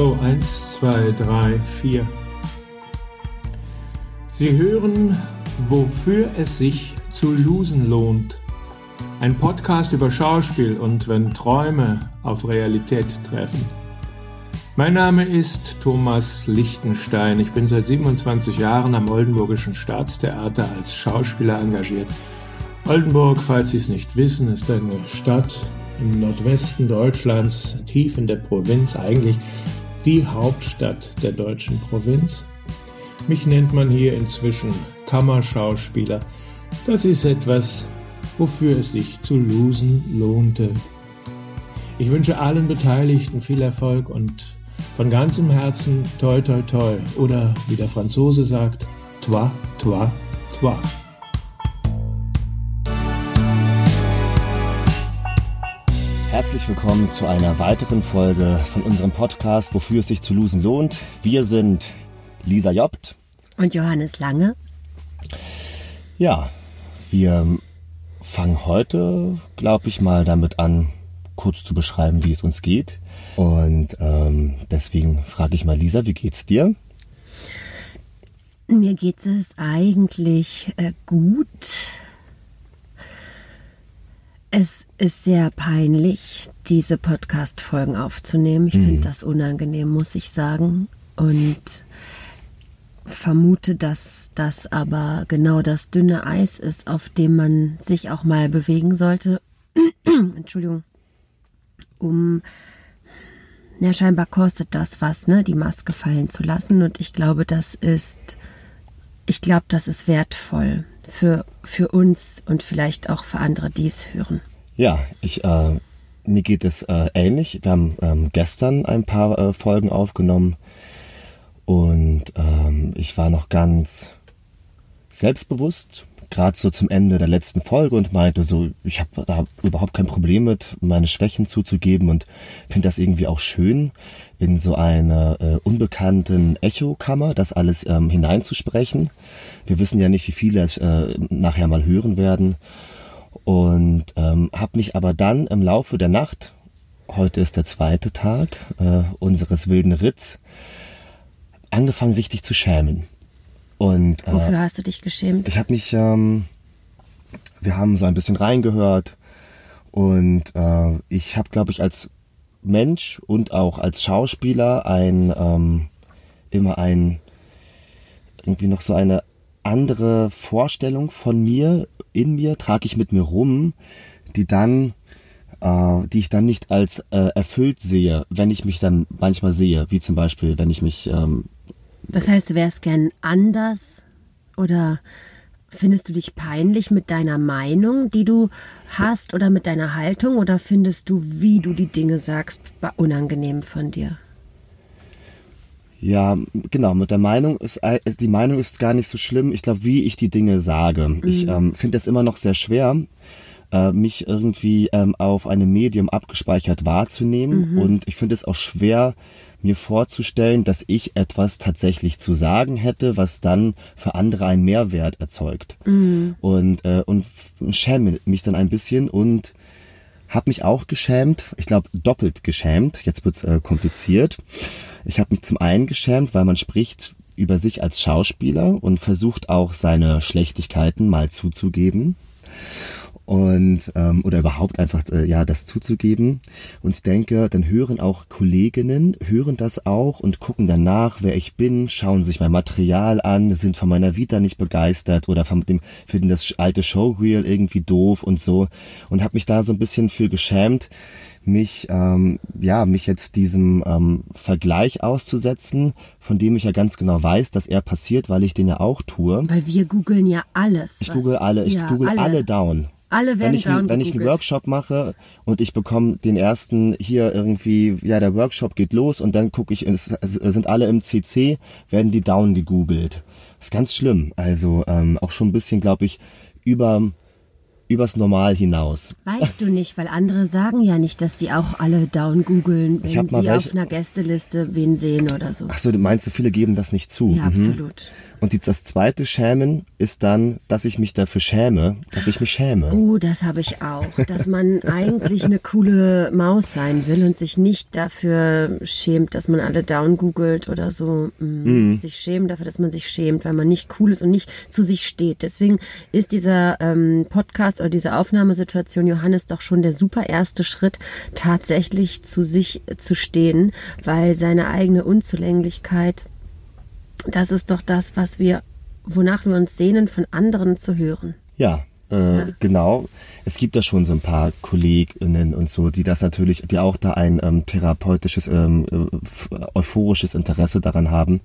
Go, eins, zwei, drei, vier. Sie hören, wofür es sich zu losen lohnt. Ein Podcast über Schauspiel und wenn Träume auf Realität treffen. Mein Name ist Thomas Lichtenstein. Ich bin seit 27 Jahren am Oldenburgischen Staatstheater als Schauspieler engagiert. Oldenburg, falls Sie es nicht wissen, ist eine Stadt im Nordwesten Deutschlands, tief in der Provinz, eigentlich die Hauptstadt der deutschen Provinz. Mich nennt man hier inzwischen Kammerschauspieler. Das ist etwas, wofür es sich zu losen lohnte. Ich wünsche allen Beteiligten viel Erfolg und von ganzem Herzen toi toi toi oder wie der Franzose sagt, toi toi toi. Herzlich willkommen zu einer weiteren Folge von unserem Podcast, wofür es sich zu losen lohnt. Wir sind Lisa Jobt und Johannes Lange. Ja, wir fangen heute, glaube ich, mal damit an, kurz zu beschreiben, wie es uns geht. Und ähm, deswegen frage ich mal Lisa, wie geht's dir? Mir geht es eigentlich äh, gut. Es ist sehr peinlich, diese Podcast-Folgen aufzunehmen. Ich mhm. finde das unangenehm, muss ich sagen. Und vermute, dass das aber genau das dünne Eis ist, auf dem man sich auch mal bewegen sollte. Entschuldigung. Um ja, scheinbar kostet das was, ne, die Maske fallen zu lassen. Und ich glaube, das ist, ich glaube, das ist wertvoll für, für uns und vielleicht auch für andere, die es hören. Ja, ich, äh, mir geht es äh, ähnlich. Wir haben ähm, gestern ein paar äh, Folgen aufgenommen und ähm, ich war noch ganz selbstbewusst gerade so zum Ende der letzten Folge und meinte so, ich habe da überhaupt kein Problem mit, meine Schwächen zuzugeben und finde das irgendwie auch schön, in so einer äh, unbekannten Echokammer das alles ähm, hineinzusprechen. Wir wissen ja nicht, wie viele es äh, nachher mal hören werden. Und ähm, habe mich aber dann im Laufe der Nacht, heute ist der zweite Tag äh, unseres wilden Ritts, angefangen richtig zu schämen. Und, äh, Wofür hast du dich geschämt? Ich habe mich, ähm, wir haben so ein bisschen reingehört und äh, ich habe, glaube ich, als Mensch und auch als Schauspieler ein ähm, immer ein irgendwie noch so eine andere Vorstellung von mir in mir trage ich mit mir rum, die dann äh, die ich dann nicht als äh, erfüllt sehe, wenn ich mich dann manchmal sehe, wie zum Beispiel, wenn ich mich ähm, das heißt, du wärst gern anders oder findest du dich peinlich mit deiner Meinung, die du hast oder mit deiner Haltung oder findest du, wie du die Dinge sagst, unangenehm von dir? Ja, genau, mit der Meinung ist, äh, die Meinung ist gar nicht so schlimm. Ich glaube, wie ich die Dinge sage. Mhm. Ich ähm, finde es immer noch sehr schwer, äh, mich irgendwie ähm, auf einem Medium abgespeichert wahrzunehmen. Mhm. Und ich finde es auch schwer, mir vorzustellen, dass ich etwas tatsächlich zu sagen hätte, was dann für andere einen Mehrwert erzeugt. Mhm. Und, äh, und schäme mich dann ein bisschen und habe mich auch geschämt, ich glaube doppelt geschämt, jetzt wird's äh, kompliziert. Ich habe mich zum einen geschämt, weil man spricht über sich als Schauspieler und versucht auch seine Schlechtigkeiten mal zuzugeben und ähm, oder überhaupt einfach äh, ja das zuzugeben und ich denke dann hören auch Kolleginnen hören das auch und gucken danach wer ich bin schauen sich mein Material an sind von meiner Vita nicht begeistert oder von dem finden das alte Showreel irgendwie doof und so und habe mich da so ein bisschen für geschämt mich ähm, ja mich jetzt diesem ähm, Vergleich auszusetzen, von dem ich ja ganz genau weiß, dass er passiert, weil ich den ja auch tue. Weil wir googeln ja alles. Ich google alle, ich ja, google alle. alle down. Alle werden wenn ich, down wenn ich einen Workshop mache und ich bekomme den ersten hier irgendwie, ja, der Workshop geht los und dann gucke ich, es sind alle im CC, werden die down gegoogelt. Das ist ganz schlimm. Also ähm, auch schon ein bisschen, glaube ich, über übers Normal hinaus. Weißt du nicht, weil andere sagen ja nicht, dass sie auch alle down googeln, wenn sie auf einer Gästeliste wen sehen oder so. Ach so, meinst du, viele geben das nicht zu? Ja, mhm. absolut. Und die, das zweite Schämen ist dann, dass ich mich dafür schäme, dass ich mich schäme. Oh, das habe ich auch. Dass man eigentlich eine coole Maus sein will und sich nicht dafür schämt, dass man alle down googelt oder so. Mm, Sich schämen dafür, dass man sich schämt, weil man nicht cool ist und nicht zu sich steht. Deswegen ist dieser ähm, Podcast oder diese Aufnahmesituation Johannes doch schon der super erste Schritt, tatsächlich zu sich zu stehen, weil seine eigene Unzulänglichkeit das ist doch das, was wir, wonach wir uns sehnen, von anderen zu hören. Ja, äh, Ja. genau. Es gibt da schon so ein paar Kolleginnen und so, die das natürlich, die auch da ein ähm, therapeutisches, ähm, äh, euphorisches Interesse daran haben.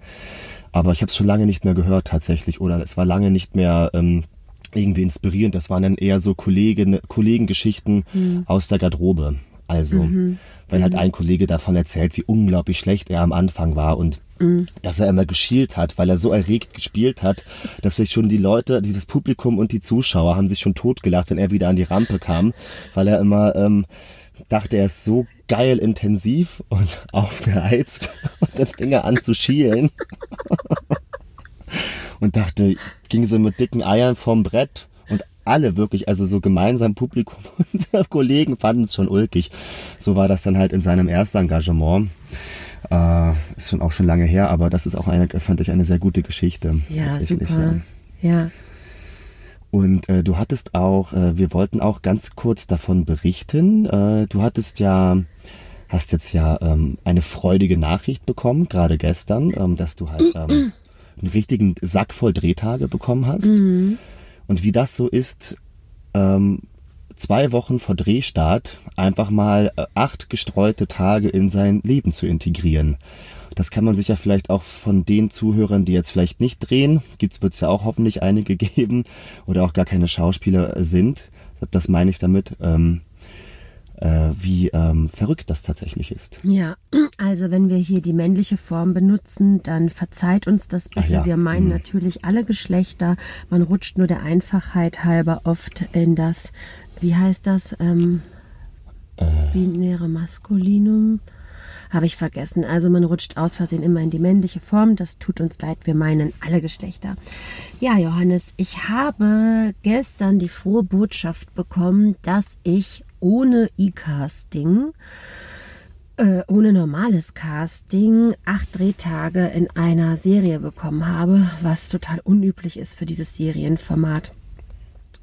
Aber ich habe es schon lange nicht mehr gehört tatsächlich oder es war lange nicht mehr ähm, irgendwie inspirierend. Das waren dann eher so Kollegen, Kollegengeschichten aus der Garderobe. Also, wenn halt ein Kollege davon erzählt, wie unglaublich schlecht er am Anfang war und dass er immer geschielt hat, weil er so erregt gespielt hat, dass sich schon die Leute, die- das Publikum und die Zuschauer haben sich schon totgelacht, wenn er wieder an die Rampe kam, weil er immer ähm, dachte, er ist so geil intensiv und aufgeheizt und dann fing er an zu schielen und dachte, ging so mit dicken Eiern vom Brett und alle wirklich, also so gemeinsam Publikum und Kollegen fanden es schon ulkig. So war das dann halt in seinem ersten Engagement. Äh, ist schon auch schon lange her, aber das ist auch eine, fand ich eine sehr gute Geschichte. Ja, tatsächlich, super. Ja. Ja. Und äh, du hattest auch, äh, wir wollten auch ganz kurz davon berichten. Äh, du hattest ja, hast jetzt ja ähm, eine freudige Nachricht bekommen, gerade gestern, ähm, dass du halt ähm, einen richtigen Sack voll Drehtage bekommen hast. Und wie das so ist, ähm, zwei Wochen vor Drehstart einfach mal äh, acht gestreute Tage in sein Leben zu integrieren. Das kann man sich ja vielleicht auch von den Zuhörern, die jetzt vielleicht nicht drehen, gibt's wird's ja auch hoffentlich einige geben oder auch gar keine Schauspieler sind. Das meine ich damit, ähm, äh, wie ähm, verrückt das tatsächlich ist. Ja, also wenn wir hier die männliche Form benutzen, dann verzeiht uns das bitte. Ja, Wir meinen hm. natürlich alle Geschlechter. Man rutscht nur der Einfachheit halber oft in das, wie heißt das, ähm, Äh. binäre Maskulinum. Habe ich vergessen. Also man rutscht aus Versehen immer in die männliche Form. Das tut uns leid. Wir meinen alle Geschlechter. Ja, Johannes, ich habe gestern die frohe Botschaft bekommen, dass ich ohne E-Casting äh, ohne normales Casting acht Drehtage in einer Serie bekommen habe, was total unüblich ist für dieses Serienformat.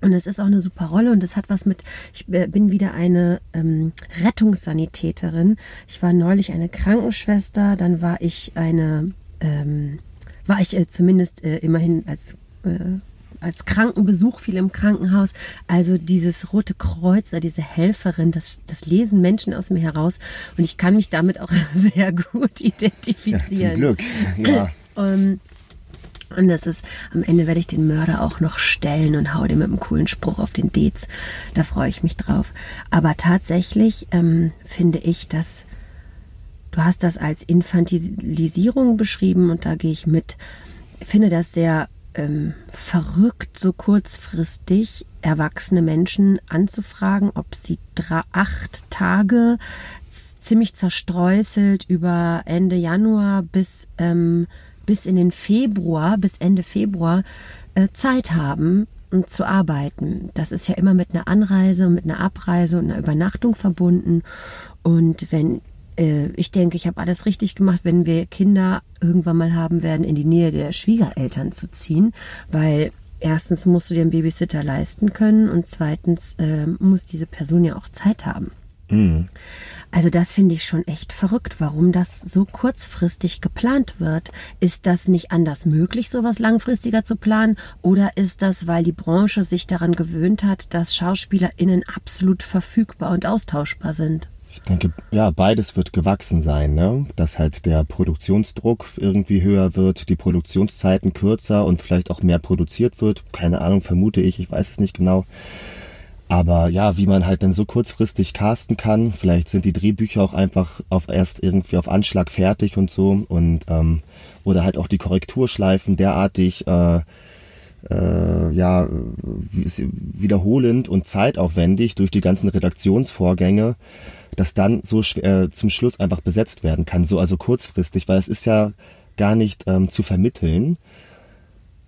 Und es ist auch eine super Rolle und es hat was mit, ich äh, bin wieder eine ähm, Rettungssanitäterin. Ich war neulich eine Krankenschwester, dann war ich eine, ähm, war ich äh, zumindest äh, immerhin als äh, als Krankenbesuch viel im Krankenhaus. Also dieses Rote Kreuz oder diese Helferin, das, das lesen Menschen aus mir heraus und ich kann mich damit auch sehr gut Ja, identifizieren. zum Glück. Ja. Ähm, und das ist, am Ende werde ich den Mörder auch noch stellen und hau dem mit einem coolen Spruch auf den Dez. Da freue ich mich drauf. Aber tatsächlich ähm, finde ich, dass du hast das als Infantilisierung beschrieben und da gehe ich mit. Ich finde das sehr ähm, verrückt, so kurzfristig erwachsene Menschen anzufragen, ob sie acht Tage ziemlich zerstreuselt über Ende Januar bis, ähm, bis in den Februar, bis Ende Februar äh, Zeit haben, um zu arbeiten. Das ist ja immer mit einer Anreise und mit einer Abreise und einer Übernachtung verbunden. Und wenn äh, ich denke, ich habe alles richtig gemacht, wenn wir Kinder irgendwann mal haben werden, in die Nähe der Schwiegereltern zu ziehen, weil erstens musst du dir einen Babysitter leisten können und zweitens äh, muss diese Person ja auch Zeit haben. Also das finde ich schon echt verrückt, warum das so kurzfristig geplant wird. Ist das nicht anders möglich, sowas langfristiger zu planen? Oder ist das, weil die Branche sich daran gewöhnt hat, dass SchauspielerInnen absolut verfügbar und austauschbar sind? Ich denke, ja, beides wird gewachsen sein, ne? Dass halt der Produktionsdruck irgendwie höher wird, die Produktionszeiten kürzer und vielleicht auch mehr produziert wird. Keine Ahnung, vermute ich, ich weiß es nicht genau. Aber ja, wie man halt dann so kurzfristig casten kann, vielleicht sind die Drehbücher auch einfach auf erst irgendwie auf Anschlag fertig und so und ähm, oder halt auch die Korrekturschleifen derartig äh, äh, ja wie- wiederholend und zeitaufwendig durch die ganzen Redaktionsvorgänge, dass dann so äh, zum Schluss einfach besetzt werden kann, so also kurzfristig, weil es ist ja gar nicht ähm, zu vermitteln,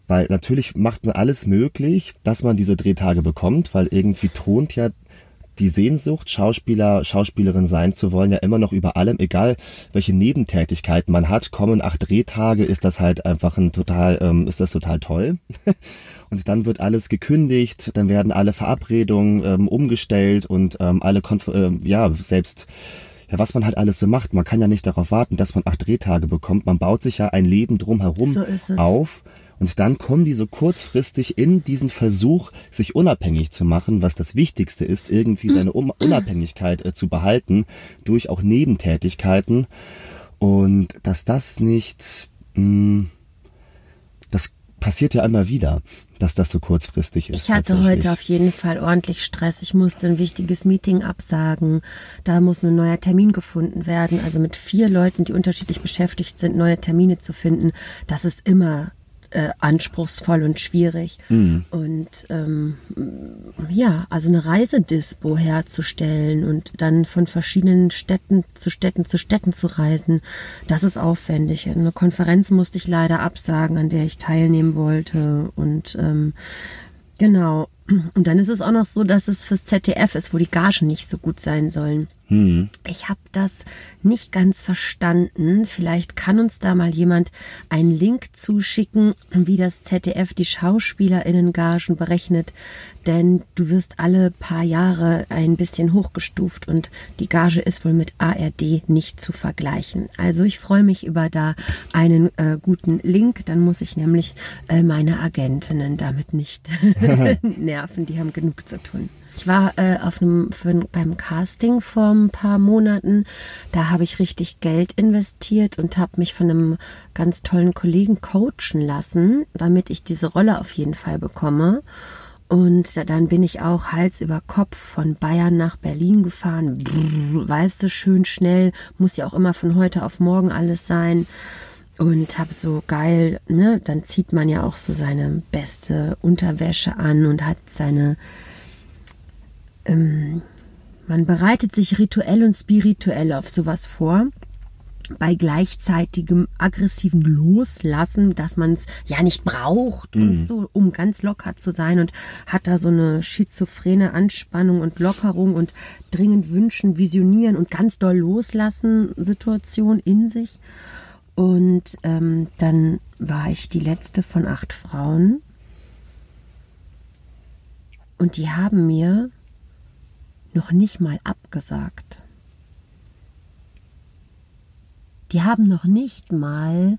Weil natürlich macht man alles möglich, dass man diese Drehtage bekommt, weil irgendwie thront ja die Sehnsucht, Schauspieler, Schauspielerin sein zu wollen, ja immer noch über allem, egal welche Nebentätigkeiten man hat, kommen acht Drehtage, ist das halt einfach ein total, ähm, ist das total toll. und dann wird alles gekündigt, dann werden alle Verabredungen ähm, umgestellt und ähm, alle, Konf äh, ja, selbst ja, was man halt alles so macht. Man kann ja nicht darauf warten, dass man acht Drehtage bekommt. Man baut sich ja ein Leben drumherum So ist es. auf. Und dann kommen die so kurzfristig in diesen Versuch, sich unabhängig zu machen, was das Wichtigste ist, irgendwie seine Unabhängigkeit äh, zu behalten, durch auch Nebentätigkeiten. Und dass das nicht, mh, das passiert ja immer wieder, dass das so kurzfristig ist. Ich hatte heute auf jeden Fall ordentlich Stress. Ich musste ein wichtiges Meeting absagen. Da muss ein neuer Termin gefunden werden. Also mit vier Leuten, die unterschiedlich beschäftigt sind, neue Termine zu finden, das ist immer äh, anspruchsvoll und schwierig. Und ähm, ja, also eine Reisedispo herzustellen und dann von verschiedenen Städten zu Städten zu Städten zu reisen, das ist aufwendig. Eine Konferenz musste ich leider absagen, an der ich teilnehmen wollte. Und ähm, genau. Und dann ist es auch noch so, dass es fürs ZDF ist, wo die Gagen nicht so gut sein sollen. Ich habe das nicht ganz verstanden. Vielleicht kann uns da mal jemand einen Link zuschicken, wie das ZDF die Schauspielerinnengagen berechnet. Denn du wirst alle paar Jahre ein bisschen hochgestuft und die Gage ist wohl mit ARD nicht zu vergleichen. Also ich freue mich über da einen äh, guten Link. Dann muss ich nämlich äh, meine Agentinnen damit nicht nerven. Die haben genug zu tun. Ich war äh, auf einem, für, beim Casting vor ein paar Monaten. Da habe ich richtig Geld investiert und habe mich von einem ganz tollen Kollegen coachen lassen, damit ich diese Rolle auf jeden Fall bekomme. Und dann bin ich auch Hals über Kopf von Bayern nach Berlin gefahren. Brrr, weißt du, schön schnell. Muss ja auch immer von heute auf morgen alles sein. Und habe so geil, ne, dann zieht man ja auch so seine beste Unterwäsche an und hat seine ähm, man bereitet sich rituell und spirituell auf sowas vor. Bei gleichzeitigem aggressiven Loslassen, dass man es ja nicht braucht und so, um ganz locker zu sein und hat da so eine schizophrene Anspannung und Lockerung und dringend wünschen, visionieren und ganz doll loslassen Situation in sich. Und ähm, dann war ich die letzte von acht Frauen. Und die haben mir noch nicht mal abgesagt. Die haben noch nicht mal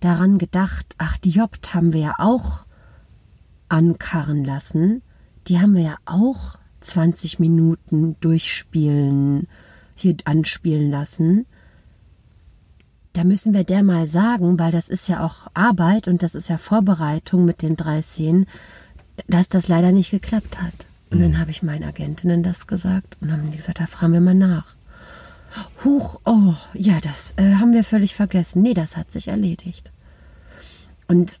daran gedacht, ach, die Jobt haben wir ja auch ankarren lassen. Die haben wir ja auch 20 Minuten durchspielen, hier anspielen lassen. Da müssen wir der mal sagen, weil das ist ja auch Arbeit und das ist ja Vorbereitung mit den drei Szenen, dass das leider nicht geklappt hat. Und dann habe ich meinen Agentinnen das gesagt und haben die gesagt, da fragen wir mal nach. Huch, oh, ja, das äh, haben wir völlig vergessen. Nee, das hat sich erledigt. Und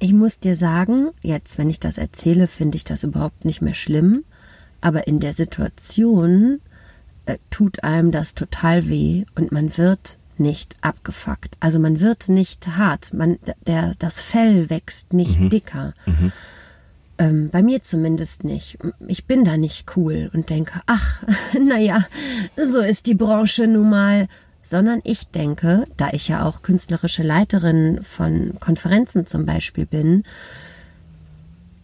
ich muss dir sagen, jetzt, wenn ich das erzähle, finde ich das überhaupt nicht mehr schlimm. Aber in der Situation äh, tut einem das total weh und man wird nicht abgefuckt. Also man wird nicht hart. Man, der, das Fell wächst nicht dicker. Ähm, bei mir zumindest nicht. Ich bin da nicht cool und denke, ach, naja, so ist die Branche nun mal. Sondern ich denke, da ich ja auch künstlerische Leiterin von Konferenzen zum Beispiel bin,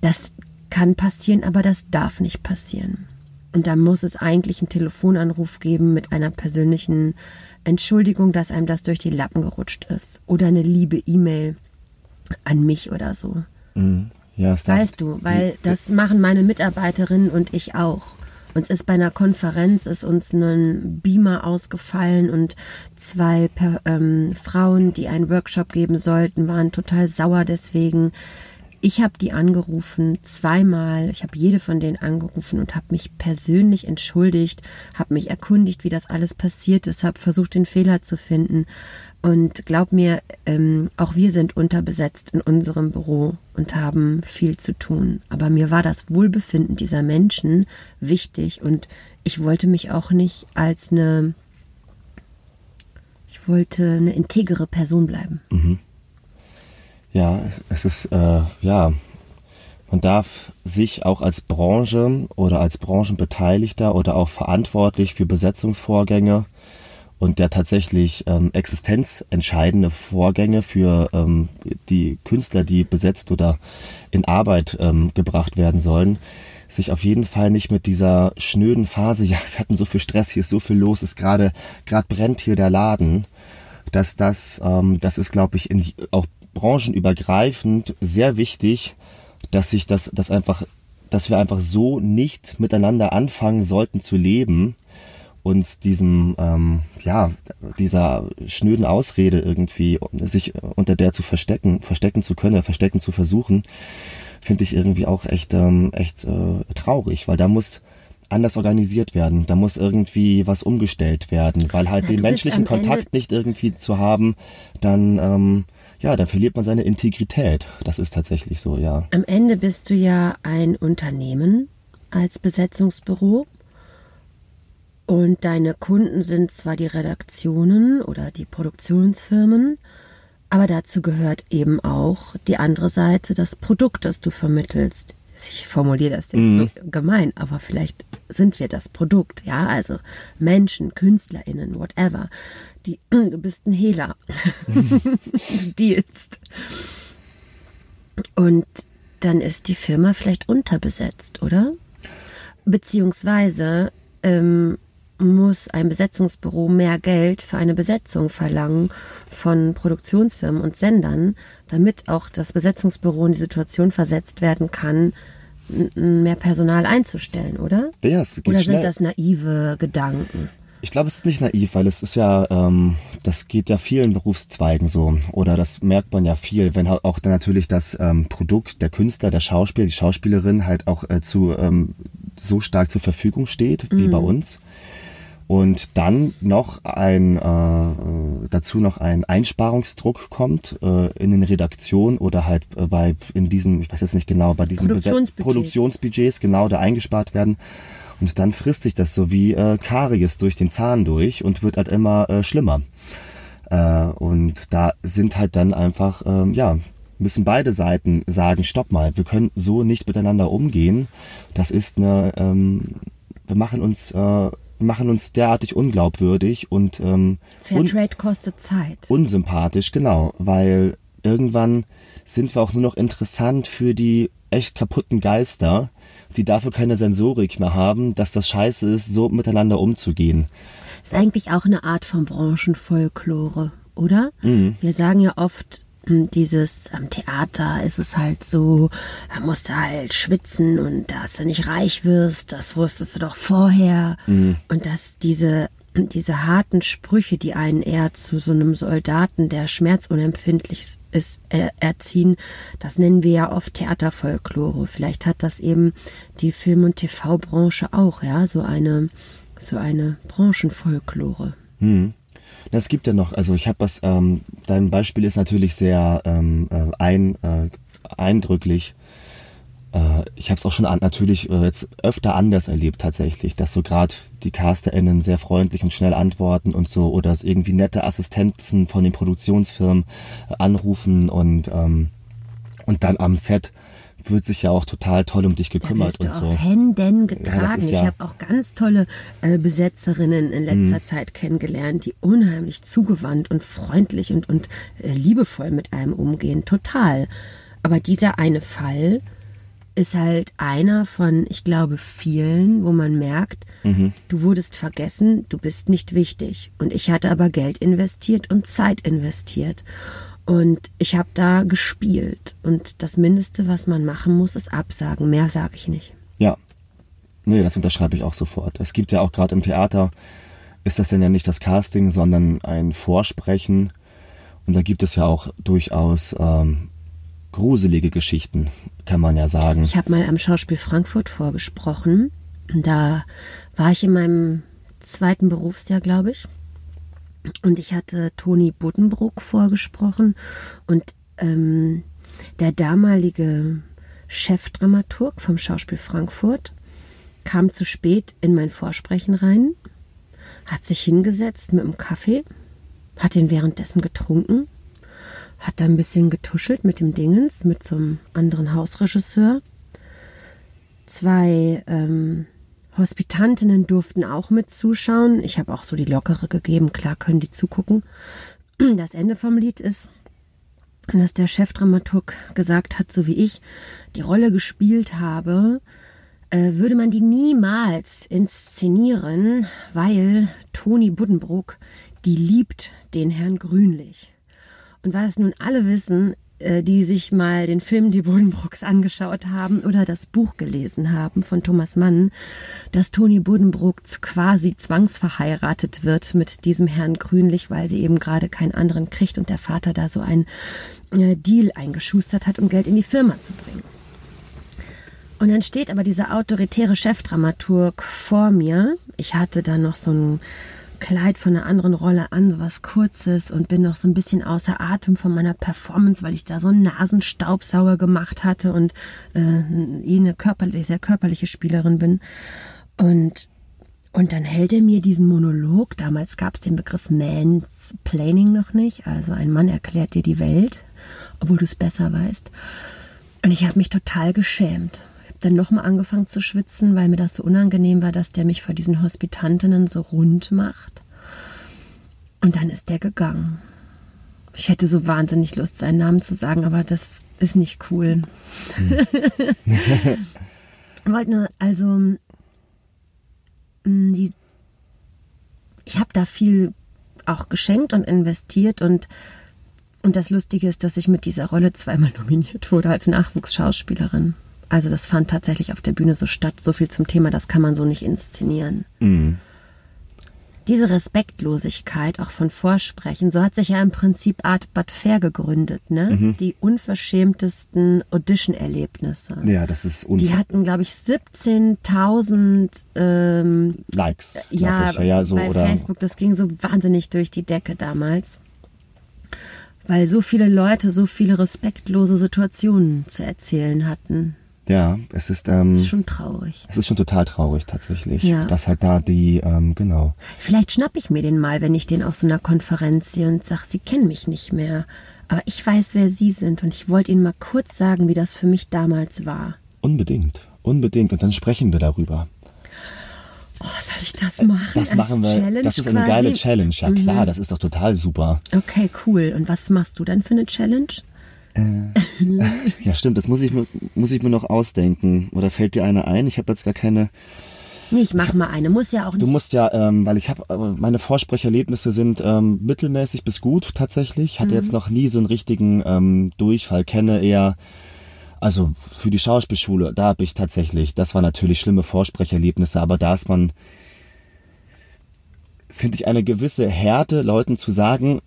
das kann passieren, aber das darf nicht passieren. Und da muss es eigentlich einen Telefonanruf geben mit einer persönlichen Entschuldigung, dass einem das durch die Lappen gerutscht ist. Oder eine liebe E-Mail an mich oder so. Ja, es darf- Weißt du, weil das machen meine Mitarbeiterinnen und ich auch. Uns ist bei einer Konferenz ist uns ein Beamer ausgefallen und zwei ähm, Frauen, die einen Workshop geben sollten, waren total sauer deswegen. Ich habe die angerufen zweimal. Ich habe jede von denen angerufen und habe mich persönlich entschuldigt, habe mich erkundigt, wie das alles passiert ist, habe versucht, den Fehler zu finden. Und glaub mir, ähm, auch wir sind unterbesetzt in unserem Büro und haben viel zu tun. Aber mir war das Wohlbefinden dieser Menschen wichtig und ich wollte mich auch nicht als eine, ich wollte eine integere Person bleiben. Ja, es ist, äh, ja, man darf sich auch als Branche oder als Branchenbeteiligter oder auch verantwortlich für Besetzungsvorgänge und der tatsächlich ähm, existenzentscheidende Vorgänge für ähm, die Künstler, die besetzt oder in Arbeit ähm, gebracht werden sollen, sich auf jeden Fall nicht mit dieser schnöden Phase, ja, wir hatten so viel Stress, hier ist so viel los, ist gerade gerade brennt hier der Laden, dass das ähm, das ist glaube ich in, auch branchenübergreifend sehr wichtig, dass sich das das einfach dass wir einfach so nicht miteinander anfangen sollten zu leben, uns diesem, ähm, ja, dieser schnöden Ausrede irgendwie, sich unter der zu verstecken, verstecken zu können, verstecken zu versuchen, finde ich irgendwie auch echt, ähm, echt äh, traurig, weil da muss anders organisiert werden. Da muss irgendwie was umgestellt werden, weil halt ja, den menschlichen Kontakt nicht irgendwie zu haben, dann ähm, ja, dann verliert man seine Integrität. Das ist tatsächlich so, ja. Am Ende bist du ja ein Unternehmen als Besetzungsbüro und deine Kunden sind zwar die Redaktionen oder die Produktionsfirmen, aber dazu gehört eben auch die andere Seite, das Produkt, das du vermittelst. Ich formuliere das jetzt mhm. so gemein, aber vielleicht sind wir das Produkt, ja, also Menschen, KünstlerInnen, whatever. Die, du bist ein Hehler. du dealst. Und dann ist die Firma vielleicht unterbesetzt, oder? Beziehungsweise ähm, muss ein Besetzungsbüro mehr Geld für eine Besetzung verlangen von Produktionsfirmen und Sendern, damit auch das Besetzungsbüro in die Situation versetzt werden kann, mehr Personal einzustellen, oder? Ja, es geht Oder schnell. sind das naive Gedanken? Ich glaube, es ist nicht naiv, weil es ist ja, ähm, das geht ja vielen Berufszweigen so. Oder das merkt man ja viel, wenn auch dann natürlich das ähm, Produkt, der Künstler, der Schauspieler, die Schauspielerin halt auch äh, zu ähm, so stark zur Verfügung steht, wie mhm. bei uns und dann noch ein äh, dazu noch ein Einsparungsdruck kommt äh, in den Redaktionen oder halt äh, bei in diesen ich weiß jetzt nicht genau bei diesen Produktionsbudgets, Produktionsbudgets genau da eingespart werden. Und dann frisst sich das so wie äh, Karies durch den Zahn durch und wird halt immer äh, schlimmer. Äh, und da sind halt dann einfach ähm, ja müssen beide Seiten sagen stopp mal wir können so nicht miteinander umgehen. Das ist eine ähm, wir machen uns äh, machen uns derartig unglaubwürdig und ähm, Fairtrade un kostet Zeit. Unsympathisch, genau, weil irgendwann sind wir auch nur noch interessant für die echt kaputten Geister, die dafür keine Sensorik mehr haben, dass das scheiße ist, so miteinander umzugehen. Ist eigentlich auch eine Art von Branchenfolklore, oder? Mhm. Wir sagen ja oft, dieses am Theater ist es halt so, da musst du halt schwitzen und dass du nicht reich wirst, das wusstest du doch vorher. Mhm. Und dass diese, diese harten Sprüche, die einen eher zu so einem Soldaten, der schmerzunempfindlich ist, er, erziehen, das nennen wir ja oft Theaterfolklore. Vielleicht hat das eben die Film- und TV-Branche auch, ja, so eine, so eine Branchenfolklore. Mhm. Es gibt ja noch, also ich habe was, ähm, dein Beispiel ist natürlich sehr ähm, äh, ein, äh, eindrücklich. Äh, ich habe es auch schon an, natürlich äh, jetzt öfter anders erlebt tatsächlich, dass so gerade die CasterInnen sehr freundlich und schnell antworten und so oder dass irgendwie nette Assistenten von den Produktionsfirmen äh, anrufen und ähm, und dann am Set wird sich ja auch total toll um dich gekümmert da und so. Auf Händen getragen. Ja, ja ich habe auch ganz tolle äh, Besetzerinnen in letzter mhm. Zeit kennengelernt, die unheimlich zugewandt und freundlich und, und äh, liebevoll mit einem umgehen. Total. Aber dieser eine Fall ist halt einer von, ich glaube, vielen, wo man merkt, mhm. du wurdest vergessen, du bist nicht wichtig. Und ich hatte aber Geld investiert und Zeit investiert. Und ich habe da gespielt. Und das Mindeste, was man machen muss, ist absagen. Mehr sage ich nicht. Ja. Nee, das unterschreibe ich auch sofort. Es gibt ja auch gerade im Theater, ist das denn ja nicht das Casting, sondern ein Vorsprechen. Und da gibt es ja auch durchaus ähm, gruselige Geschichten, kann man ja sagen. Ich habe mal am Schauspiel Frankfurt vorgesprochen. Da war ich in meinem zweiten Berufsjahr, glaube ich. Und ich hatte Toni Buddenbrook vorgesprochen und ähm, der damalige Chefdramaturg vom Schauspiel Frankfurt kam zu spät in mein Vorsprechen rein, hat sich hingesetzt mit einem Kaffee, hat ihn währenddessen getrunken, hat da ein bisschen getuschelt mit dem Dingens, mit so einem anderen Hausregisseur. Zwei ähm, Hospitantinnen durften auch mit zuschauen. Ich habe auch so die lockere gegeben, klar können die zugucken. Das Ende vom Lied ist, dass der Chefdramaturg gesagt hat, so wie ich die Rolle gespielt habe, äh, würde man die niemals inszenieren, weil Toni Buddenbrook, die liebt den Herrn Grünlich. Und es nun alle wissen, die sich mal den Film Die Buddenbrooks angeschaut haben oder das Buch gelesen haben von Thomas Mann, dass Toni Buddenbrook quasi zwangsverheiratet wird mit diesem Herrn Grünlich, weil sie eben gerade keinen anderen kriegt und der Vater da so ein äh, Deal eingeschustert hat, um Geld in die Firma zu bringen. Und dann steht aber dieser autoritäre Chefdramaturg vor mir. Ich hatte da noch so ein Kleid von einer anderen Rolle an, so was Kurzes und bin noch so ein bisschen außer Atem von meiner Performance, weil ich da so einen Nasenstaubsauger gemacht hatte und äh, eine körperlich, sehr körperliche Spielerin bin. Und, und dann hält er mir diesen Monolog, damals gab es den Begriff Mansplaining noch nicht, also ein Mann erklärt dir die Welt, obwohl du es besser weißt. Und ich habe mich total geschämt dann nochmal angefangen zu schwitzen, weil mir das so unangenehm war, dass der mich vor diesen Hospitantinnen so rund macht. Und dann ist der gegangen. Ich hätte so wahnsinnig Lust, seinen Namen zu sagen, aber das ist nicht cool. Hm. Wollte nur, also, mm, die, ich habe da viel auch geschenkt und investiert und und das Lustige ist, dass ich mit dieser Rolle zweimal nominiert wurde als Nachwuchsschauspielerin. Also das fand tatsächlich auf der Bühne so statt. So viel zum Thema, das kann man so nicht inszenieren. Mhm. Diese Respektlosigkeit auch von Vorsprechen, so hat sich ja im Prinzip Art But Fair gegründet, ne? Mhm. Die unverschämtesten Audition-Erlebnisse. Ja, das ist Die hatten, glaube ich, 17.000 ähm, Likes. Ja, ich. ja so, bei oder Facebook. Das ging so wahnsinnig durch die Decke damals weil so viele Leute so viele respektlose Situationen zu erzählen hatten. Ja, es ist, ähm, das ist schon traurig. Es ist schon total traurig tatsächlich, ja. dass halt da die, ähm, genau. Vielleicht schnapp ich mir den mal, wenn ich den auf so einer Konferenz sehe und sag, Sie kennen mich nicht mehr, aber ich weiß, wer Sie sind und ich wollte Ihnen mal kurz sagen, wie das für mich damals war. Unbedingt, unbedingt und dann sprechen wir darüber. Oh, soll ich das machen? Das machen wir. Challenge das ist eine quasi? geile Challenge, ja klar, mhm. das ist doch total super. Okay, cool. Und was machst du dann für eine Challenge? Äh, ja, stimmt, das muss ich, mir, muss ich mir noch ausdenken. Oder fällt dir eine ein? Ich habe jetzt gar keine. Nee, ich mach mal eine, muss ja auch nicht. Du musst ja, ähm, weil ich habe, äh, meine Vorsprecherlebnisse sind ähm, mittelmäßig bis gut tatsächlich. Hatte mhm. jetzt noch nie so einen richtigen ähm, Durchfall, kenne eher, also für die Schauspielschule, da habe ich tatsächlich, das war natürlich schlimme Vorsprecherlebnisse, aber da ist man, finde ich, eine gewisse Härte, Leuten zu sagen,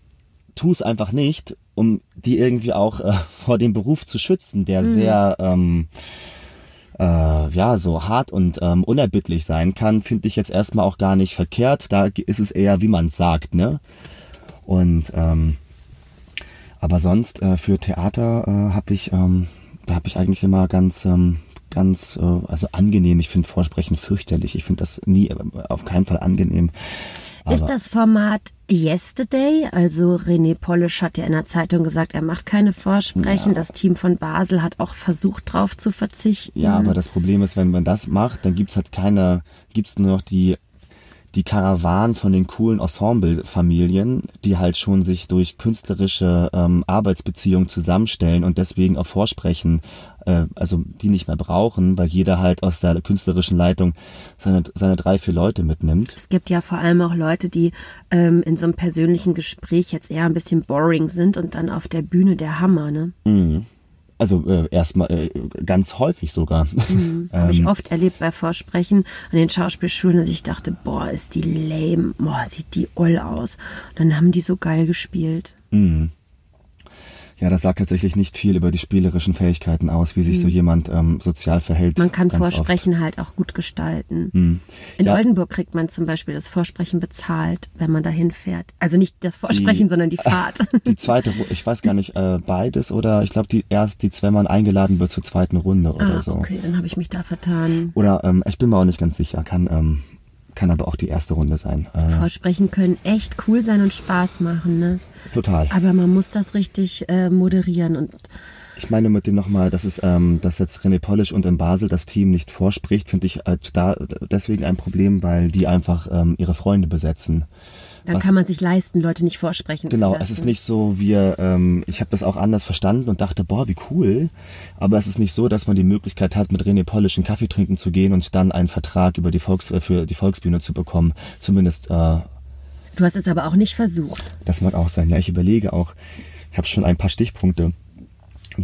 tu es einfach nicht, um die irgendwie auch äh, vor dem Beruf zu schützen, der mhm. sehr ähm, äh, ja so hart und ähm, unerbittlich sein kann, finde ich jetzt erstmal auch gar nicht verkehrt. Da ist es eher, wie man es sagt, ne? Und ähm, aber sonst äh, für Theater äh, habe ich ähm, da habe ich eigentlich immer ganz ähm, ganz äh, also angenehm. Ich finde Vorsprechen fürchterlich. Ich finde das nie äh, auf keinen Fall angenehm. Ist das Format Yesterday? Also René Polisch hat ja in der Zeitung gesagt, er macht keine Vorsprechen. Ja. Das Team von Basel hat auch versucht, drauf zu verzichten. Ja, aber das Problem ist, wenn man das macht, dann gibt's halt keine, gibt's nur noch die die Karawan von den coolen Ensemble-Familien, die halt schon sich durch künstlerische ähm, Arbeitsbeziehungen zusammenstellen und deswegen auch vorsprechen, äh, also die nicht mehr brauchen, weil jeder halt aus der künstlerischen Leitung seine, seine drei, vier Leute mitnimmt. Es gibt ja vor allem auch Leute, die ähm, in so einem persönlichen Gespräch jetzt eher ein bisschen boring sind und dann auf der Bühne der Hammer, ne? Mhm. Also äh, erstmal äh, ganz häufig sogar. Mhm, Habe ich ähm, oft erlebt bei Vorsprechen an den Schauspielschulen, dass ich dachte, boah, ist die lame, boah, sieht die oll aus. Und dann haben die so geil gespielt. Mhm. Ja, das sagt tatsächlich nicht viel über die spielerischen Fähigkeiten aus, wie sich mhm. so jemand ähm, sozial verhält. Man kann Vorsprechen oft. halt auch gut gestalten. Mhm. In ja. Oldenburg kriegt man zum Beispiel das Vorsprechen bezahlt, wenn man dahin fährt. Also nicht das Vorsprechen, die, sondern die Fahrt. Die zweite, ich weiß gar nicht, äh, beides oder ich glaube die erst die, wenn man eingeladen wird zur zweiten Runde oder ah, so. Okay, dann habe ich mich da vertan. Oder ähm, ich bin mir auch nicht ganz sicher, kann ähm, kann aber auch die erste Runde sein. Äh, Vorsprechen können echt cool sein und Spaß machen, ne? Total. Aber man muss das richtig äh, moderieren und ich meine mit dem nochmal, dass es, ähm, dass jetzt René Polish und in Basel das Team nicht vorspricht, finde ich halt da deswegen ein Problem, weil die einfach ähm, ihre Freunde besetzen. Dann Was, kann man sich leisten, Leute nicht vorsprechen genau. Genau, es ist nicht so, wir, ähm, ich habe das auch anders verstanden und dachte, boah, wie cool. Aber es ist nicht so, dass man die Möglichkeit hat, mit René Polish einen Kaffee trinken zu gehen und dann einen Vertrag über die Volks äh, für die Volksbühne zu bekommen. Zumindest. Äh, du hast es aber auch nicht versucht. Das mag auch sein. Ja, ich überlege auch. Ich habe schon ein paar Stichpunkte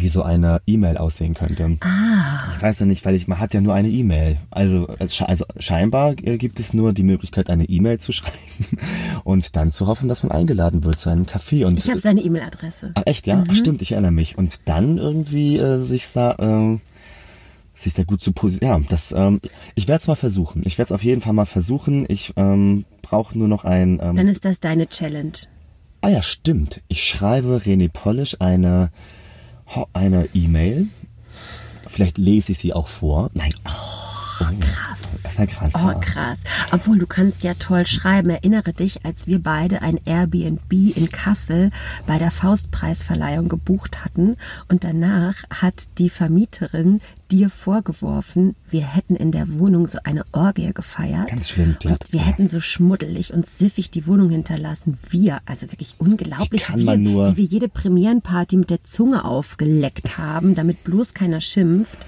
wie so eine E-Mail aussehen könnte. Ah. Ich weiß ja nicht, weil ich, man hat ja nur eine E-Mail. Also, also scheinbar äh, gibt es nur die Möglichkeit, eine E-Mail zu schreiben und dann zu hoffen, dass man eingeladen wird zu einem Café. Und ich habe seine E-Mail-Adresse. Ach echt, ja? Mhm. Ach, stimmt, ich erinnere mich. Und dann irgendwie äh, sich da... Äh, sich da gut zu positionieren. Ja, das, ähm, ich werde es mal versuchen. Ich werde es auf jeden Fall mal versuchen. Ich ähm, brauche nur noch ein. Ähm, Dann ist das deine Challenge. Ah ja, stimmt. Ich schreibe René Polish eine eine E-Mail. Vielleicht lese ich sie auch vor. Nein. Oh, oh krass. Das war krass. Oh, krass. Obwohl, du kannst ja toll schreiben. Erinnere dich, als wir beide ein Airbnb in Kassel bei der Faustpreisverleihung gebucht hatten und danach hat die Vermieterin dir vorgeworfen, wir hätten in der Wohnung so eine Orgie gefeiert. Ganz schlimm. Und wir ja. hätten so schmuddelig und siffig die Wohnung hinterlassen. Wir, also wirklich unglaublich, wie, kann man wir, nur wie wir jede Premierenparty mit der Zunge aufgeleckt haben, damit bloß keiner schimpft.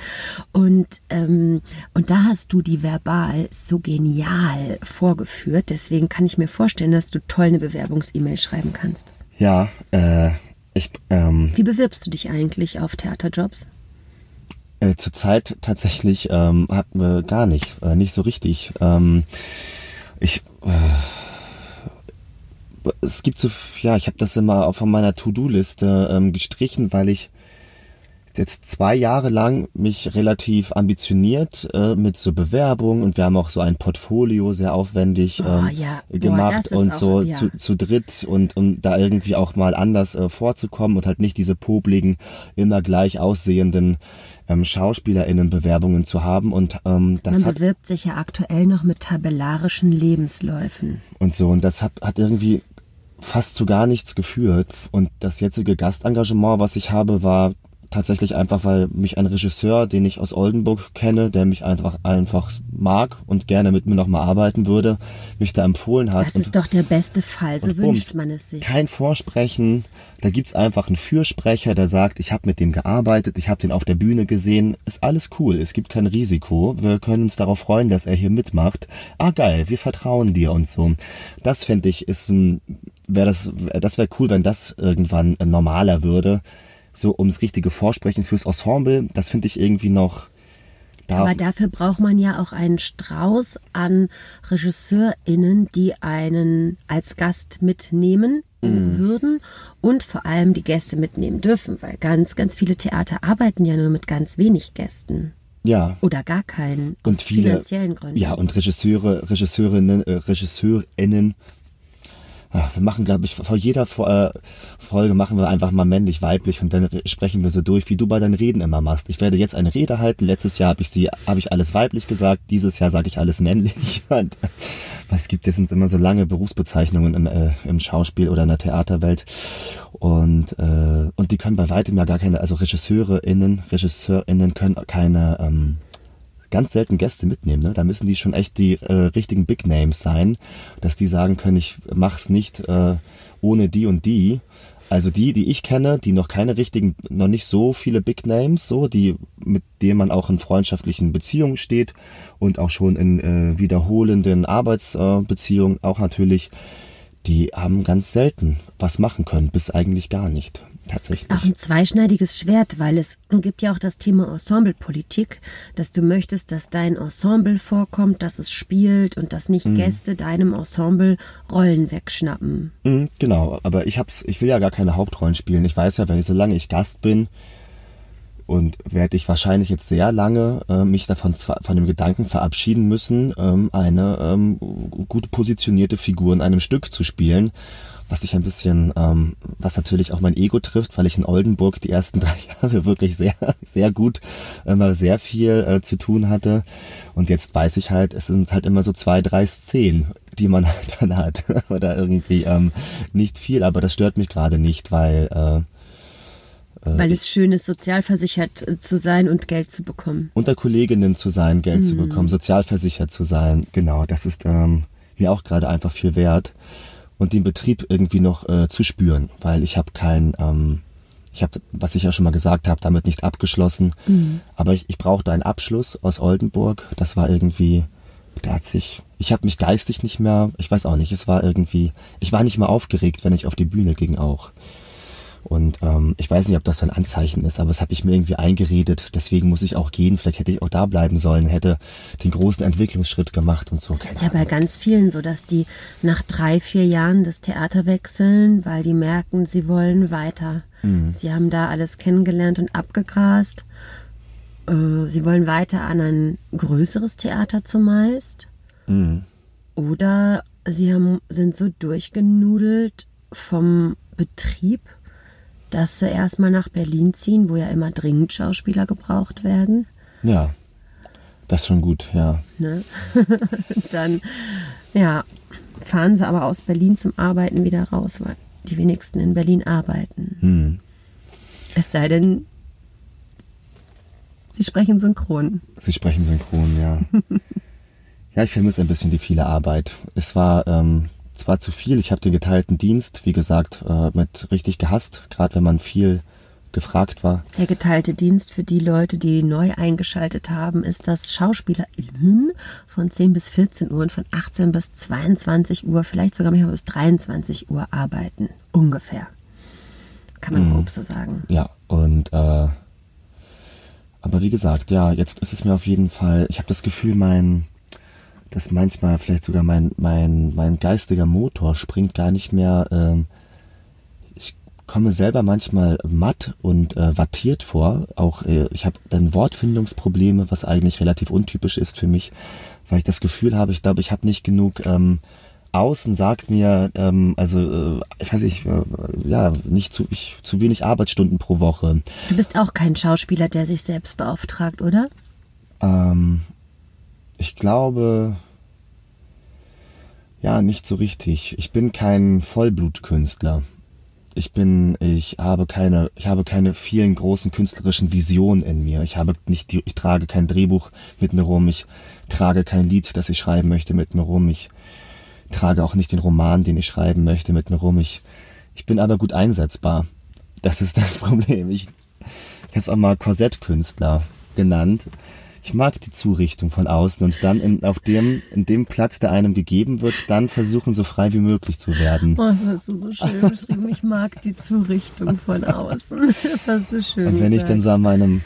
Und, ähm, und da hast du die verbal so genial vorgeführt. Deswegen kann ich mir vorstellen, dass du toll eine Bewerbungs-E-Mail schreiben kannst. Ja, äh, ich, ähm, Wie bewirbst du dich eigentlich auf Theaterjobs? Äh, Zurzeit tatsächlich ähm, hatten wir gar nicht, äh, nicht so richtig. Ähm, ich äh, es gibt so, ja, ich habe das immer von meiner To-Do-Liste ähm, gestrichen, weil ich jetzt zwei Jahre lang mich relativ ambitioniert äh, mit so Bewerbungen und wir haben auch so ein Portfolio sehr aufwendig oh, ähm, ja. gemacht Boah, und so ja. zu, zu dritt und um da irgendwie auch mal anders äh, vorzukommen und halt nicht diese popligen, immer gleich aussehenden ähm, SchauspielerInnen-Bewerbungen zu haben und ähm, das Man hat, bewirbt sich ja aktuell noch mit tabellarischen Lebensläufen. Und so und das hat, hat irgendwie fast zu gar nichts geführt und das jetzige Gastengagement, was ich habe, war tatsächlich einfach, weil mich ein Regisseur, den ich aus Oldenburg kenne, der mich einfach einfach mag und gerne mit mir nochmal arbeiten würde, mich da empfohlen hat. Das ist doch der beste Fall, so wünscht man es sich. Kein Vorsprechen, da gibt's einfach einen Fürsprecher, der sagt, ich habe mit dem gearbeitet, ich habe den auf der Bühne gesehen, ist alles cool, es gibt kein Risiko, wir können uns darauf freuen, dass er hier mitmacht. Ah geil, wir vertrauen dir und so. Das finde ich ist ein wäre das das wäre cool, wenn das irgendwann normaler würde so ums richtige Vorsprechen fürs Ensemble, das finde ich irgendwie noch. Aber dafür braucht man ja auch einen Strauß an RegisseurInnen, die einen als Gast mitnehmen mm. würden und vor allem die Gäste mitnehmen dürfen, weil ganz, ganz viele Theater arbeiten ja nur mit ganz wenig Gästen. Ja. Oder gar keinen. Und viele, finanziellen Gründen. Ja, und Regisseure, Regisseurinnen, äh, RegisseurInnen Ach, wir machen, glaube ich, vor jeder äh, Folge machen wir einfach mal männlich, weiblich und dann sprechen wir so durch, wie du bei deinen Reden immer machst. Ich werde jetzt eine Rede halten. Letztes Jahr habe ich sie, habe ich alles weiblich gesagt. Dieses Jahr sage ich alles männlich. Und, es gibt jetzt immer so lange Berufsbezeichnungen im, äh, im Schauspiel oder in der Theaterwelt und äh, und die können bei weitem ja gar keine, also RegisseurInnen, RegisseurInnen können keine ähm, ganz selten Gäste mitnehmen. Ne? Da müssen die schon echt die äh, richtigen Big Names sein, dass die sagen können, ich mach's nicht äh, ohne die und die. Also die, die ich kenne, die noch keine richtigen, noch nicht so viele Big Names, so die mit denen man auch in freundschaftlichen Beziehungen steht und auch schon in äh, wiederholenden Arbeitsbeziehungen äh, auch natürlich, die haben ganz selten was machen können, bis eigentlich gar nicht tatsächlich. Auch ein zweischneidiges Schwert, weil es gibt ja auch das Thema Ensemblepolitik, dass du möchtest, dass dein Ensemble vorkommt, dass es spielt und dass nicht mhm. Gäste deinem Ensemble Rollen wegschnappen. Mhm, genau, aber ich hab's, ich will ja gar keine Hauptrollen spielen. Ich weiß ja, ich solange ich Gast bin, und werde ich wahrscheinlich jetzt sehr lange äh, mich davon von dem Gedanken verabschieden müssen, ähm, eine ähm, gut positionierte Figur in einem Stück zu spielen, was ich ein bisschen, ähm, was natürlich auch mein Ego trifft, weil ich in Oldenburg die ersten drei Jahre wirklich sehr, sehr gut, immer sehr viel äh, zu tun hatte. Und jetzt weiß ich halt, es sind halt immer so zwei, drei Szenen, die man halt dann hat. Oder irgendwie ähm, nicht viel, aber das stört mich gerade nicht, weil äh, weil es schön ist, sozialversichert äh, zu sein und Geld zu bekommen. Unter Kolleginnen zu sein, Geld mhm. zu bekommen, sozialversichert zu sein. Genau, das ist ähm, mir auch gerade einfach viel wert. Und den Betrieb irgendwie noch äh, zu spüren, weil ich habe kein, ähm, ich habe, was ich ja schon mal gesagt habe, damit nicht abgeschlossen. Mhm. Aber ich, ich brauchte einen Abschluss aus Oldenburg. Das war irgendwie, da hat sich, ich habe mich geistig nicht mehr, ich weiß auch nicht, es war irgendwie, ich war nicht mehr aufgeregt, wenn ich auf die Bühne ging auch. Und ähm, ich weiß nicht, ob das so ein Anzeichen ist, aber das habe ich mir irgendwie eingeredet. Deswegen muss ich auch gehen. Vielleicht hätte ich auch da bleiben sollen, hätte den großen Entwicklungsschritt gemacht und so. Das ist ja bei ganz vielen so, dass die nach drei, vier Jahren das Theater wechseln, weil die merken, sie wollen weiter. Mhm. Sie haben da alles kennengelernt und abgegrast. Äh, sie wollen weiter an ein größeres Theater zumeist. Mhm. Oder sie haben, sind so durchgenudelt vom Betrieb, dass sie erstmal nach Berlin ziehen, wo ja immer dringend Schauspieler gebraucht werden. Ja, das ist schon gut, ja. Ne? Dann, ja, fahren sie aber aus Berlin zum Arbeiten wieder raus, weil die wenigsten in Berlin arbeiten. Hm. Es sei denn, sie sprechen synchron. Sie sprechen synchron, ja. ja, ich vermisse ein bisschen die viele Arbeit. Es war ähm, es war zu viel. Ich habe den geteilten Dienst, wie gesagt, äh, mit richtig gehasst, gerade wenn man viel gefragt war. Der geteilte Dienst für die Leute, die neu eingeschaltet haben, ist, dass SchauspielerInnen von 10 bis 14 Uhr und von 18 bis 22 Uhr, vielleicht sogar manchmal bis 23 Uhr arbeiten. Ungefähr. Kann man mm. grob so sagen. Ja, und äh, aber wie gesagt, ja, jetzt ist es mir auf jeden Fall, ich habe das Gefühl, mein dass manchmal vielleicht sogar mein, mein, mein geistiger Motor springt gar nicht mehr. Ähm, ich komme selber manchmal matt und äh, wattiert vor. Auch äh, ich habe dann Wortfindungsprobleme, was eigentlich relativ untypisch ist für mich, weil ich das Gefühl habe, ich glaube, ich habe nicht genug ähm, Außen sagt mir, ähm, also äh, ich weiß nicht, äh, ja, nicht zu, ich, zu wenig Arbeitsstunden pro Woche. Du bist auch kein Schauspieler, der sich selbst beauftragt, oder? Ähm, ich glaube, ja, nicht so richtig. Ich bin kein Vollblutkünstler. Ich bin, ich habe keine, ich habe keine vielen großen künstlerischen Visionen in mir. Ich habe nicht, ich trage kein Drehbuch mit mir rum. Ich trage kein Lied, das ich schreiben möchte mit mir rum. Ich trage auch nicht den Roman, den ich schreiben möchte mit mir rum. Ich, ich bin aber gut einsetzbar. Das ist das Problem. Ich, ich habe es auch mal Korsettkünstler genannt ich mag die Zurichtung von außen und dann in, auf dem, in dem Platz, der einem gegeben wird, dann versuchen, so frei wie möglich zu werden. Oh, das hast du so schön beschrieben. Ich mag die Zurichtung von außen. Das hast du schön Und wenn gesagt. ich dann so an meinem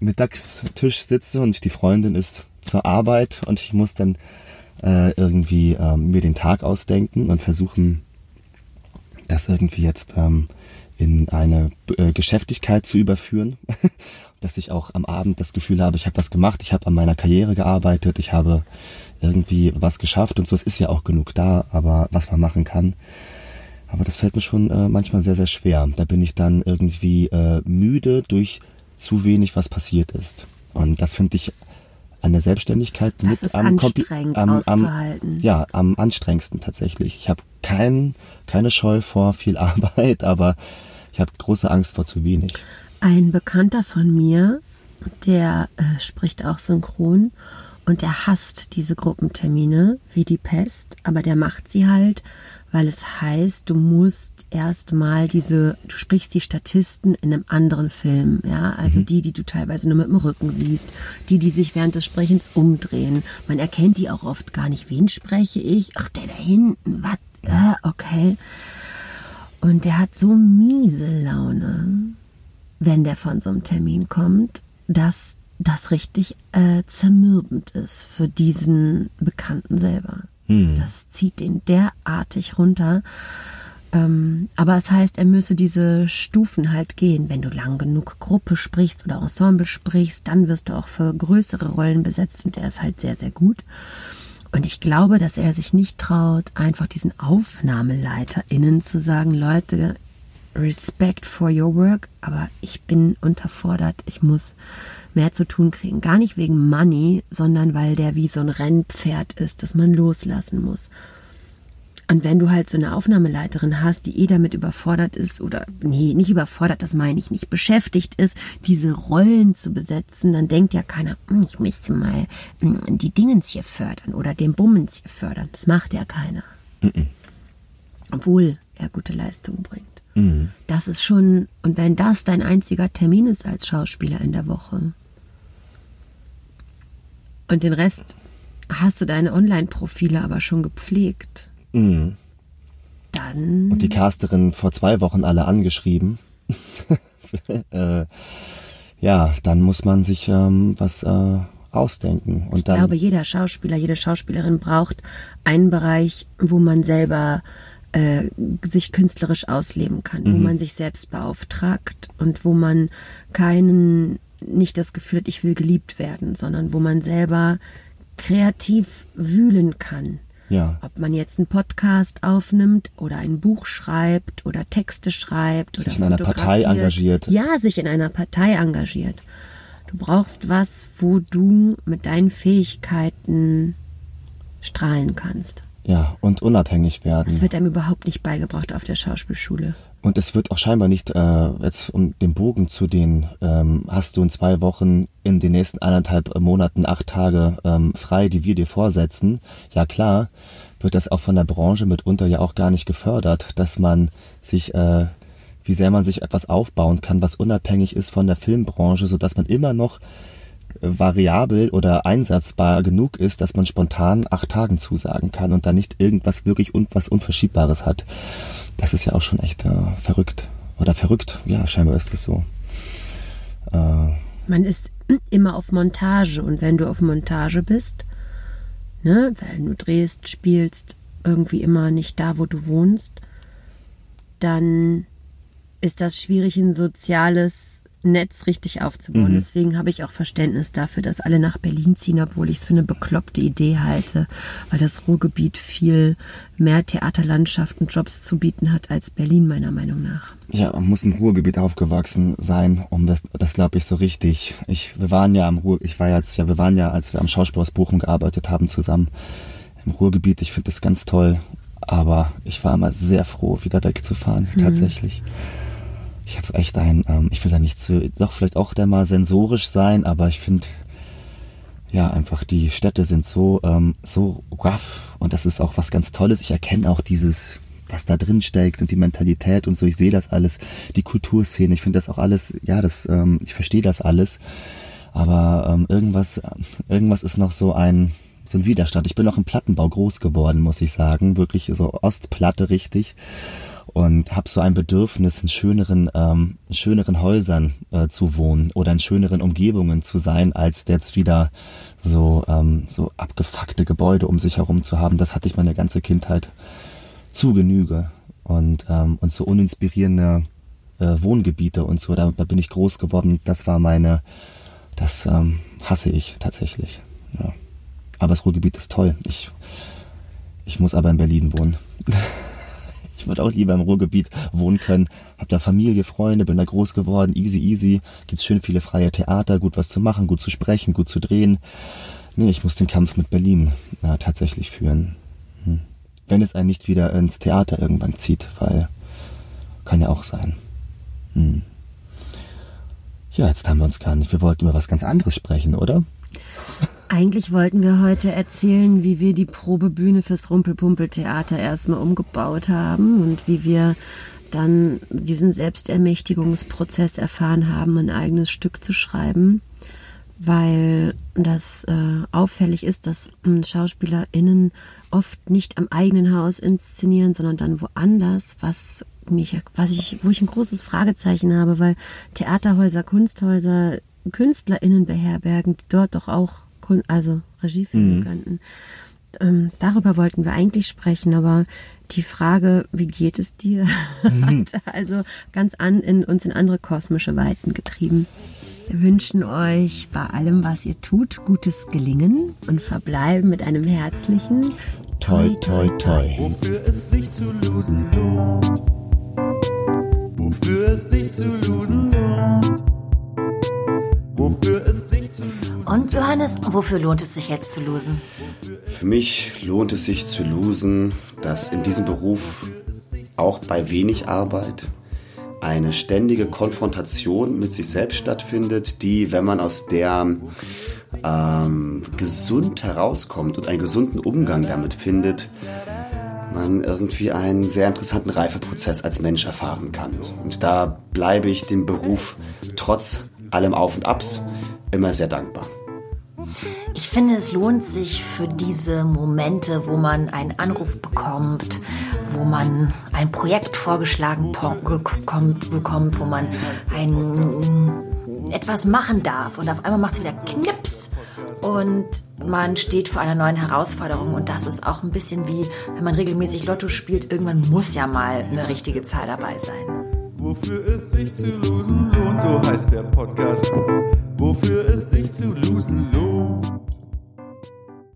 Mittagstisch sitze und die Freundin ist zur Arbeit und ich muss dann äh, irgendwie ähm, mir den Tag ausdenken und versuchen, das irgendwie jetzt ähm, in eine äh, Geschäftigkeit zu überführen dass ich auch am Abend das Gefühl habe, ich habe was gemacht, ich habe an meiner Karriere gearbeitet, ich habe irgendwie was geschafft und so. Es ist ja auch genug da, aber was man machen kann. Aber das fällt mir schon äh, manchmal sehr, sehr schwer. Da bin ich dann irgendwie äh, müde durch zu wenig, was passiert ist. Und das finde ich an der Selbstständigkeit das mit am, anstrengend am, am ja am anstrengendsten tatsächlich. Ich habe kein, keine Scheu vor viel Arbeit, aber ich habe große Angst vor zu wenig. Ein Bekannter von mir, der äh, spricht auch synchron und der hasst diese Gruppentermine wie die Pest, aber der macht sie halt, weil es heißt, du musst erstmal diese, du sprichst die Statisten in einem anderen Film, ja, also mhm. die, die du teilweise nur mit dem Rücken siehst, die, die sich während des Sprechens umdrehen. Man erkennt die auch oft gar nicht. Wen spreche ich? Ach, der da hinten, was? Äh, okay. Und der hat so miese Laune wenn der von so einem Termin kommt, dass das richtig äh, zermürbend ist für diesen Bekannten selber. Hm. Das zieht ihn derartig runter. Ähm, aber es heißt, er müsse diese Stufen halt gehen. Wenn du lang genug Gruppe sprichst oder Ensemble sprichst, dann wirst du auch für größere Rollen besetzt und der ist halt sehr, sehr gut. Und ich glaube, dass er sich nicht traut, einfach diesen AufnahmeleiterInnen zu sagen, Leute, Respect for your work, aber ich bin unterfordert, ich muss mehr zu tun kriegen. Gar nicht wegen Money, sondern weil der wie so ein Rennpferd ist, das man loslassen muss. Und wenn du halt so eine Aufnahmeleiterin hast, die eh damit überfordert ist oder, nee, nicht überfordert, das meine ich nicht, beschäftigt ist, diese Rollen zu besetzen, dann denkt ja keiner, hm, ich müsste mal hm, die Dingens hier fördern oder den Bummens hier fördern. Das macht ja keiner. Mhm. Obwohl er gute Leistung bringt. Mhm. Das ist schon, und wenn das dein einziger Termin ist als Schauspieler in der Woche und den Rest hast du deine Online-Profile aber schon gepflegt, mhm. dann. Und die Casterin vor zwei Wochen alle angeschrieben. äh, ja, dann muss man sich ähm, was äh, ausdenken. Und ich dann, glaube, jeder Schauspieler, jede Schauspielerin braucht einen Bereich, wo man selber äh, sich künstlerisch ausleben kann, mhm. wo man sich selbst beauftragt und wo man keinen, nicht das Gefühl hat, ich will geliebt werden, sondern wo man selber kreativ wühlen kann. Ja. Ob man jetzt einen Podcast aufnimmt oder ein Buch schreibt oder Texte schreibt oder sich in einer Partei engagiert. Ja, sich in einer Partei engagiert. Du brauchst was, wo du mit deinen Fähigkeiten strahlen kannst. Ja, und unabhängig werden. Das wird einem überhaupt nicht beigebracht auf der Schauspielschule. Und es wird auch scheinbar nicht, äh, jetzt um den Bogen zu den, ähm, hast du in zwei Wochen in den nächsten eineinhalb Monaten acht Tage ähm, frei, die wir dir vorsetzen. Ja klar, wird das auch von der Branche mitunter ja auch gar nicht gefördert, dass man sich, äh, wie sehr man sich etwas aufbauen kann, was unabhängig ist von der Filmbranche, so dass man immer noch variabel oder einsatzbar genug ist, dass man spontan acht Tagen zusagen kann und dann nicht irgendwas wirklich un was Unverschiebbares hat. Das ist ja auch schon echt äh, verrückt. Oder verrückt, ja, scheinbar ist es so. Äh, man ist immer auf Montage und wenn du auf Montage bist, ne, wenn du drehst, spielst, irgendwie immer nicht da, wo du wohnst, dann ist das schwierig, ein soziales Netz richtig aufzubauen. Mhm. Deswegen habe ich auch Verständnis dafür, dass alle nach Berlin ziehen, obwohl ich es für eine bekloppte Idee halte, weil das Ruhrgebiet viel mehr Theaterlandschaft und Jobs zu bieten hat als Berlin, meiner Meinung nach. Ja, man muss im Ruhrgebiet aufgewachsen sein, um das, das glaube ich so richtig. Ich, wir waren ja am Ruhr, ich war jetzt, ja, wir waren ja, als wir am Schauspiel aus Bochum gearbeitet haben, zusammen im Ruhrgebiet. Ich finde das ganz toll, aber ich war immer sehr froh, wieder wegzufahren, mhm. tatsächlich ich habe echt ein, ähm, ich will da nicht zu, doch vielleicht auch der mal sensorisch sein, aber ich finde, ja, einfach die Städte sind so, ähm, so rough und das ist auch was ganz Tolles. Ich erkenne auch dieses, was da drin steckt und die Mentalität und so. Ich sehe das alles, die Kulturszene. Ich finde das auch alles, ja, das, ähm, ich verstehe das alles. Aber ähm, irgendwas, irgendwas ist noch so ein, so ein Widerstand. Ich bin auch im Plattenbau groß geworden, muss ich sagen. Wirklich so Ostplatte richtig und habe so ein Bedürfnis, in schöneren, ähm, schöneren Häusern äh, zu wohnen oder in schöneren Umgebungen zu sein, als jetzt wieder so, ähm, so abgefuckte Gebäude um sich herum zu haben. Das hatte ich meine ganze Kindheit zu Genüge. Und, ähm, und so uninspirierende äh, Wohngebiete und so, da, da bin ich groß geworden. Das war meine, das ähm, hasse ich tatsächlich. Ja. Aber das Ruhrgebiet ist toll. Ich, ich muss aber in Berlin wohnen. Ich würde auch lieber im Ruhrgebiet wohnen können. Hab da Familie, Freunde, bin da groß geworden, easy, easy. Gibt's schön viele freie Theater, gut was zu machen, gut zu sprechen, gut zu drehen. Nee, ich muss den Kampf mit Berlin na, tatsächlich führen. Hm. Wenn es einen nicht wieder ins Theater irgendwann zieht, weil kann ja auch sein. Hm. Ja, jetzt haben wir uns gar nicht. Wir wollten über was ganz anderes sprechen, oder? Eigentlich wollten wir heute erzählen, wie wir die Probebühne fürs Rumpelpumpeltheater erstmal umgebaut haben und wie wir dann diesen Selbstermächtigungsprozess erfahren haben, ein eigenes Stück zu schreiben, weil das äh, auffällig ist, dass äh, SchauspielerInnen oft nicht am eigenen Haus inszenieren, sondern dann woanders, was mich, was ich, wo ich ein großes Fragezeichen habe, weil Theaterhäuser, Kunsthäuser KünstlerInnen beherbergen, die dort doch auch also Regie führen mhm. könnten. Ähm, darüber wollten wir eigentlich sprechen, aber die Frage, wie geht es dir, mhm. hat also ganz an in uns in andere kosmische Weiten getrieben. Wir wünschen euch bei allem, was ihr tut, gutes Gelingen und verbleiben mit einem herzlichen Toi, toi, toi. Wofür es sich zu losen lohnt. Wofür es sich zu losen lohnt. Wofür es sich zu losen Und Johannes, wofür lohnt es sich jetzt zu losen? Für mich lohnt es sich zu losen, dass in diesem Beruf auch bei wenig Arbeit eine ständige Konfrontation mit sich selbst stattfindet, die, wenn man aus der ähm, gesund herauskommt und einen gesunden Umgang damit findet, man irgendwie einen sehr interessanten Reifeprozess als Mensch erfahren kann. Und da bleibe ich dem Beruf trotz allem Auf und Abs immer sehr dankbar. Ich finde, es lohnt sich für diese Momente, wo man einen Anruf bekommt, wo man ein Projekt vorgeschlagen bekommt, wo man ein, etwas machen darf und auf einmal macht es wieder Knips und man steht vor einer neuen Herausforderung und das ist auch ein bisschen wie, wenn man regelmäßig Lotto spielt, irgendwann muss ja mal eine richtige Zahl dabei sein. Wofür es sich zu losen lohnt, so heißt der Podcast. Wofür es sich zu losen lohnt.